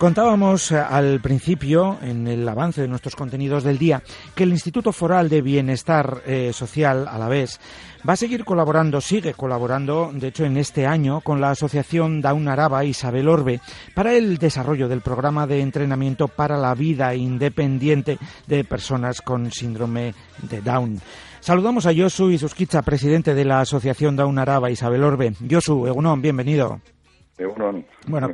Contábamos eh, al principio, en el avance de nuestros contenidos del día, que el Instituto Foral de Bienestar eh, Social, a la vez, va a seguir colaborando, sigue colaborando, de hecho, en este año, con la Asociación Down Araba Isabel Orbe para el desarrollo del programa de entrenamiento para la vida independiente de personas con síndrome de Down. Saludamos a Josu Susquicha, presidente de la Asociación Down Araba Isabel Orbe. Josu, Egunon, bienvenido. Bueno,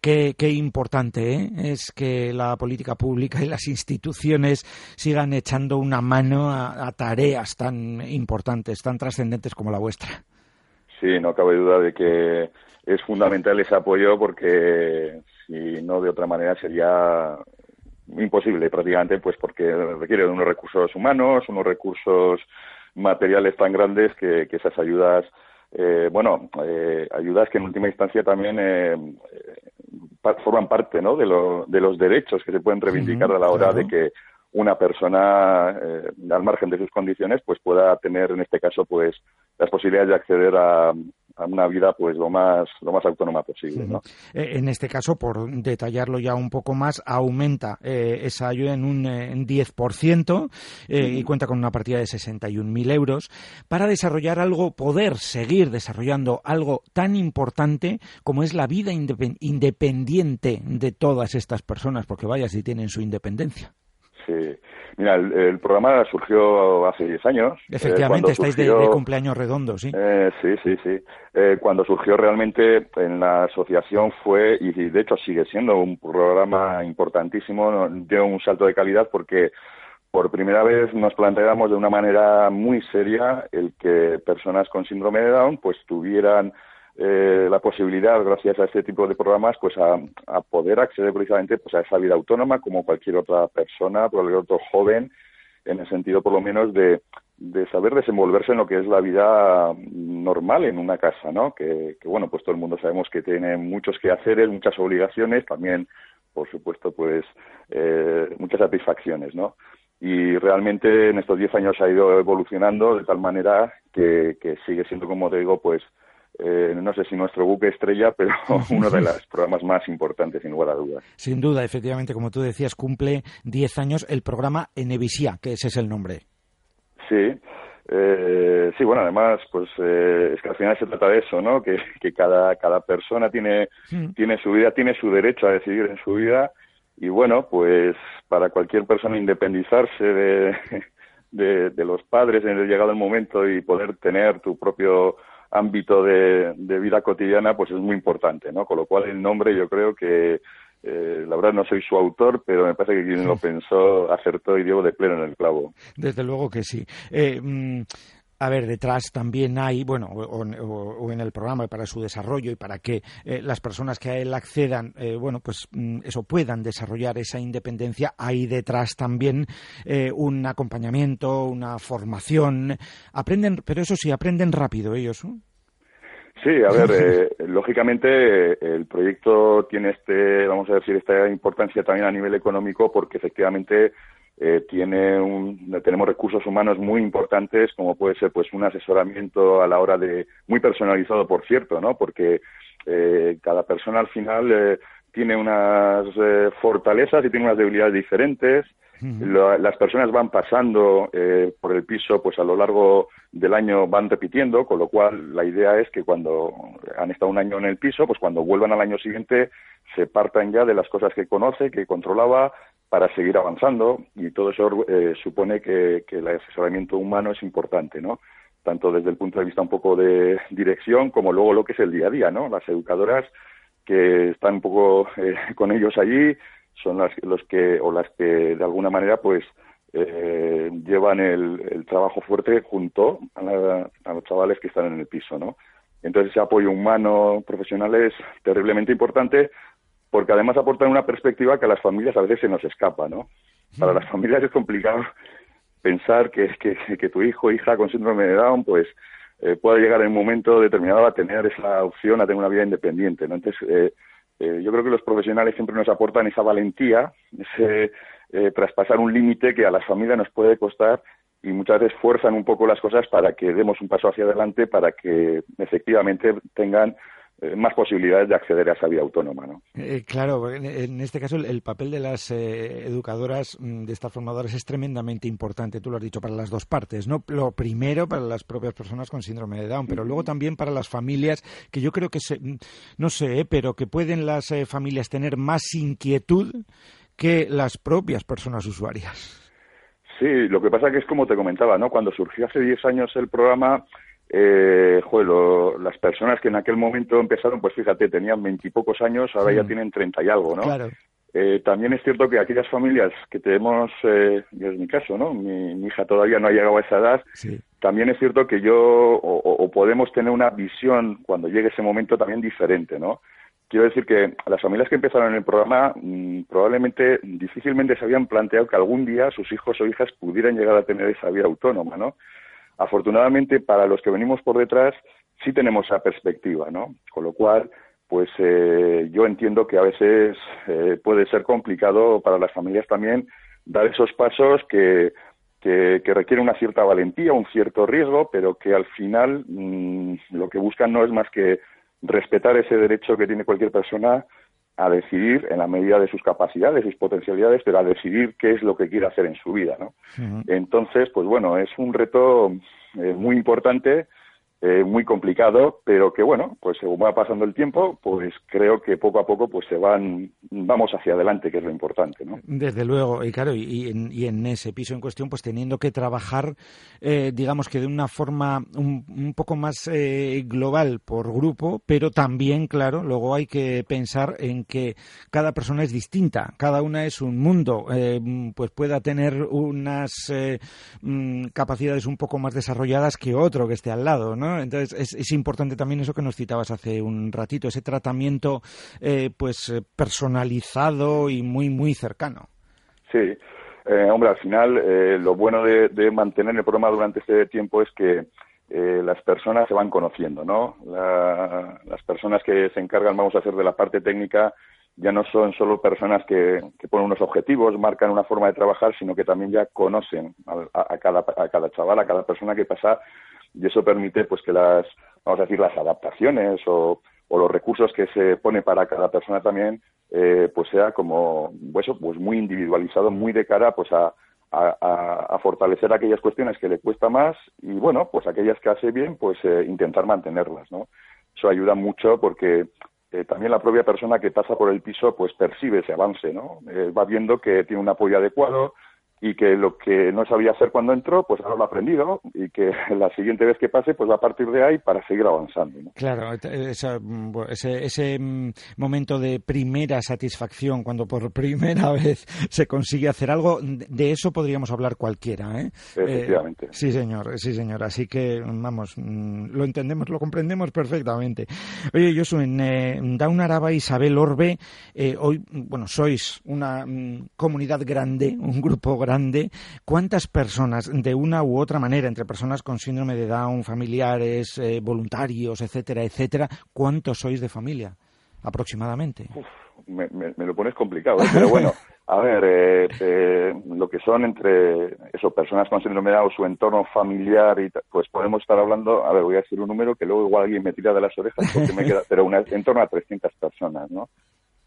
qué, qué, importante ¿eh? es que la política pública y las instituciones sigan echando una mano a, tareas tan importantes, tan trascendentes como la vuestra. Sí, no cabe duda de que es fundamental ese apoyo porque si no de otra manera sería imposible prácticamente, pues porque requiere de unos recursos humanos, unos recursos materiales tan grandes que, que esas ayudas eh, bueno, eh, ayudas que en última instancia también eh, forman parte ¿no? de, de los derechos que se pueden reivindicar a la hora de que una persona, al margen de sus condiciones, pues pueda tener, en este caso, pues las posibilidades de acceder a, a una vida pues lo más lo más autónoma posible ¿no? Eh, en este caso por detallarlo ya un poco más aumenta eh, esa ayuda en un eh, en 10% y cuenta con una partida de 61.000 euros para desarrollar algo poder seguir desarrollando algo tan importante como es la vida independiente de todas estas personas porque vaya si tienen su independencia sí Mira, el, programa surgió hace 10 años. Eh, Efectivamente, estáis de, cumpleaños redondo, sí. Eh, sí, sí, sí. Eh, cuando surgió realmente en la asociación fue, y de hecho sigue siendo un programa importantísimo, dio un salto de calidad porque por primera vez nos planteamos de una manera muy seria el que personas con síndrome de Down pues tuvieran eh, la posibilidad, gracias a este tipo de programas, pues a, poder acceder precisamente pues a esa vida autónoma como cualquier otra persona, cualquier otro joven, en el sentido por lo menos de, de saber desenvolverse en lo que es la vida normal en una casa, ¿no? Que, bueno, pues todo el mundo sabemos que tiene muchos quehaceres, muchas obligaciones, también, por supuesto, pues eh, muchas satisfacciones, ¿no? Y realmente en estos 10 años ha ido evolucionando de tal manera que, que sigue siendo, como te digo, pues eh, no sé si nuestro buque estrella, pero uno de los programas más importantes, sin lugar a dudas. Sin duda, efectivamente, como tú decías, cumple 10 años el programa Enevisia, que ese es el nombre. Sí, eh, sí, bueno, además, pues eh, es que al final se trata de eso, ¿no? Que, cada, cada persona tiene, tiene su vida, tiene su derecho a decidir en su vida y bueno, pues para cualquier persona independizarse de, de, de los padres en el llegado el momento y poder tener tu propio ámbito de, vida cotidiana, pues es muy importante, ¿no? Con lo cual el nombre yo creo que, eh, la verdad no soy su autor, pero me parece que quien lo pensó acertó y dio de pleno en el clavo. Desde luego que sí. Eh, mm, a ver, detrás también hay, bueno, o, en el programa para su desarrollo y para que eh, las personas que a él accedan, bueno, pues mm, eso puedan desarrollar esa independencia, hay detrás también un acompañamiento, una formación. Aprenden, pero eso sí, aprenden rápido ellos. ¿no? Sí, a ver, eh, lógicamente el proyecto tiene este, vamos a decir, esta importancia también a nivel económico porque efectivamente eh, tiene un, tenemos recursos humanos muy importantes como puede ser pues un asesoramiento a la hora de muy personalizado por cierto, ¿no? Porque eh, cada persona al final tiene unas fortalezas y tiene unas debilidades diferentes las personas van pasando eh, por el piso pues a lo largo del año van repitiendo, con lo cual la idea es que cuando han estado un año en el piso, pues cuando vuelvan al año siguiente se partan ya de las cosas que conoce, que controlaba, para seguir avanzando y todo eso eh, supone que, el asesoramiento humano es importante, ¿no? Tanto desde el punto de vista un poco de dirección como luego lo que es el día a día, ¿no? Las educadoras que están un poco eh, con ellos allí, son las, los que o las que de alguna manera pues eh, llevan el, trabajo fuerte junto a, los chavales que están en el piso, ¿no? Entonces ese apoyo humano profesional es terriblemente importante porque además aportan una perspectiva que a las familias a veces se nos escapa, ¿no? Para las familias es complicado pensar que, que, que tu hijo o hija con síndrome de Down, pues, eh, pueda llegar en un momento determinado a tener esa opción, a tener una vida independiente, ¿no? Entonces, eh, eh, yo creo que los profesionales siempre nos aportan esa valentía, ese eh, traspasar un límite que a las familias nos puede costar y muchas veces fuerzan un poco las cosas para que demos un paso hacia adelante, para que efectivamente tengan más posibilidades de acceder a esa vida autónoma. ¿no? Eh, claro, en, este caso el, papel de las eh, educadoras, mm, de estas formadoras, es tremendamente importante, tú lo has dicho, para las dos partes. ¿no? Lo primero para las propias personas con síndrome de Down, pero luego también para las familias, que yo creo que, se, mm, no sé, pero que pueden las familias tener más inquietud que las propias personas usuarias. Sí, lo que pasa que es como te comentaba, ¿no? Cuando surgió hace 10 años el programa, eh, joder, las personas que en aquel momento empezaron, pues fíjate, tenían veintipocos años, ahora ya tienen treinta y algo, ¿no? Claro. Eh, también es cierto que aquellas familias que tenemos, eh, es mi caso, ¿no? Mi, hija todavía no ha llegado a esa edad. También es cierto que yo, o, podemos tener una visión cuando llegue ese momento también diferente, ¿no? Quiero decir que las familias que empezaron en el programa mm, probablemente difícilmente se habían planteado que algún día sus hijos o hijas pudieran llegar a tener esa vida autónoma, ¿no? Afortunadamente, para los que venimos por detrás, sí tenemos esa perspectiva, ¿no? Con lo cual, pues eh, yo entiendo que a veces eh, puede ser complicado para las familias también dar esos pasos que, que, requieren una cierta valentía, un cierto riesgo, pero que al final mm, lo que buscan no es más que respetar ese derecho que tiene cualquier persona a decidir en la medida de sus capacidades, sus potencialidades, pero a decidir qué es lo que quiere hacer en su vida, ¿no? Entonces, pues bueno, es un reto eh, muy importante eh, muy complicado, pero que bueno, pues según va pasando el tiempo, pues creo que poco a poco pues se van, vamos hacia adelante, que es lo importante, ¿no? Desde luego, y claro, y, en, ese piso en cuestión, pues teniendo que trabajar, eh, digamos que de una forma un, poco más eh, global por grupo, pero también, claro, luego hay que pensar en que cada persona es distinta, cada una es un mundo, pues pueda tener unas mm, capacidades un poco más desarrolladas que otro que esté al lado, ¿no? Entonces es, importante también eso que nos citabas hace un ratito, ese tratamiento eh, pues eh, personalizado y muy muy cercano. Sí, eh, hombre, al final lo bueno de, mantener el programa durante este tiempo es que las personas se van conociendo, ¿no? las personas que se encargan, vamos a hacer de la parte técnica, ya no son solo personas que, ponen unos objetivos, marcan una forma de trabajar, sino que también ya conocen a, a cada chaval, a cada persona que pasa y eso permite pues que las vamos a decir las adaptaciones o, o los recursos que se pone para cada persona también eh, pues sea como pues, pues muy individualizado muy de cara pues a, a, fortalecer aquellas cuestiones que le cuesta más y bueno pues aquellas que hace bien pues eh, intentar mantenerlas no eso ayuda mucho porque eh, también la propia persona que pasa por el piso pues percibe ese avance no va viendo que tiene un apoyo adecuado y que lo que no sabía hacer cuando entró, pues ahora lo ha aprendido y que la siguiente vez que pase, pues va a partir de ahí para seguir avanzando. Claro, ese, ese mm, momento de primera satisfacción, cuando por primera vez se consigue hacer algo, de eso podríamos hablar cualquiera. ¿eh? Efectivamente. Eh, sí, señor, sí, señor. Así que, vamos, mm, lo entendemos, lo comprendemos perfectamente. Oye, Josu, en eh, Daun Araba, Isabel Orbe, eh, hoy, bueno, sois una mm, comunidad grande, un grupo grande ¿cuántas personas, de una u otra manera, entre personas con síndrome de Down, familiares, eh, voluntarios, etcétera, etcétera, cuántos sois de familia aproximadamente? me, lo pones complicado, ¿eh? pero bueno, a ver, eh, lo que son entre eso, personas con síndrome de Down, su entorno familiar, y pues podemos estar hablando, a ver, voy a decir un número que luego igual alguien me tira de las orejas porque me queda, pero una, en torno a 300 personas, ¿no?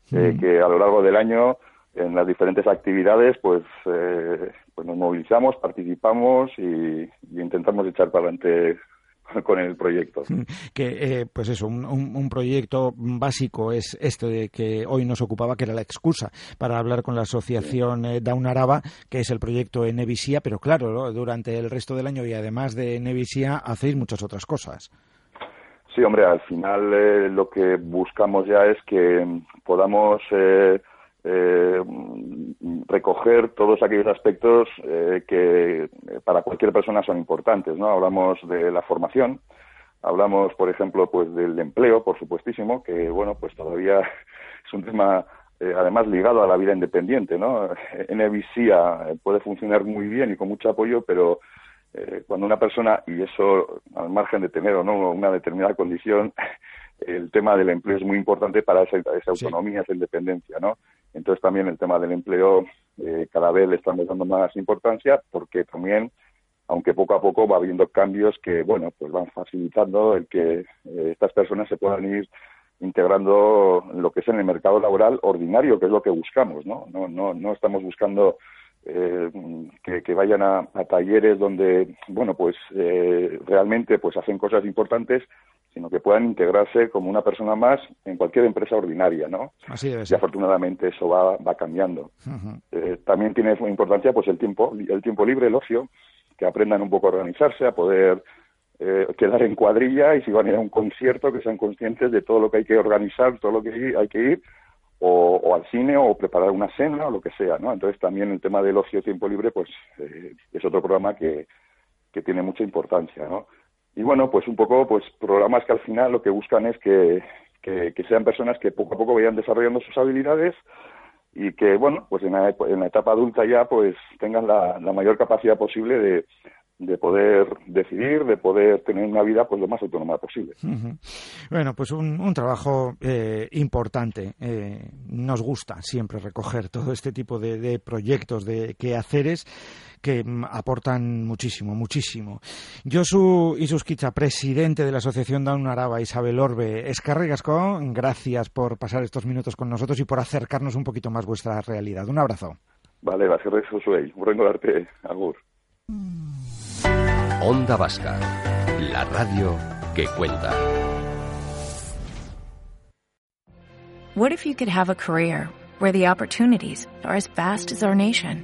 Mm. que a lo largo del año en las diferentes actividades, pues, eh, pues nos movilizamos, participamos y, intentamos echar para adelante con el proyecto. Que, eh, pues eso, un, proyecto básico es esto de que hoy nos ocupaba, que era la excusa para hablar con la asociación sí. Eh, Araba, que es el proyecto Nevisia, pero claro, durante el resto del año y además de Nevisia hacéis muchas otras cosas. Sí, hombre, al final lo que buscamos ya es que podamos eh, recoger todos aquellos aspectos eh, que eh, para cualquier persona son importantes, ¿no? Hablamos de la formación, hablamos, por ejemplo, pues del empleo, por supuestísimo, que bueno, pues todavía es un tema eh, además ligado a la vida independiente, ¿no? NVCIA puede funcionar muy bien y con mucho apoyo, pero eh, cuando una persona, y eso al margen de tener o no una determinada condición, el tema del empleo es muy importante para esa, autonomía, esa independencia, ¿no? Entonces también el tema del empleo eh, cada vez le estamos dando más importancia porque también, aunque poco a poco va habiendo cambios que, bueno, pues van facilitando el que eh, estas personas se puedan ir integrando lo que es en el mercado laboral ordinario, que es lo que buscamos, ¿no? No, no, no estamos buscando eh, que, vayan a, talleres donde, bueno, pues eh, realmente pues hacen cosas importantes, sino que puedan integrarse como una persona más en cualquier empresa ordinaria, ¿no? Así debe Y afortunadamente eso va, va cambiando. Eh, también tiene importancia pues el tiempo, el tiempo libre, el ocio, que aprendan un poco a organizarse, a poder quedar en cuadrilla y si van a ir a un concierto que sean conscientes de todo lo que hay que organizar, todo lo que hay que ir o, al cine o preparar una cena o lo que sea, ¿no? Entonces también el tema del ocio tiempo libre, pues eh, es otro programa que, que tiene mucha importancia, ¿no? Y bueno, pues un poco, pues programas que al final lo que buscan es que, que, sean personas que poco a poco vayan desarrollando sus habilidades y que, bueno, pues en la, en la etapa adulta ya, pues tengan la, la mayor capacidad posible de, de poder decidir, de poder tener una vida pues lo más autónoma posible. Bueno, pues un, trabajo eh, importante. Eh, nos gusta siempre recoger todo este tipo de, proyectos, de quehaceres que mm, aportan muchísimo, muchísimo. Josu Isusquicha, presidente de la Asociación Down Araba, Isabel Orbe, Escarregasco, gracias por pasar estos minutos con nosotros y por acercarnos un poquito más vuestra realidad. Un abrazo. Vale, gracias, Josué. Un darte agur. Onda Vasca, la radio que cuenta. What if you could have a career where the opportunities are as vast as our nation,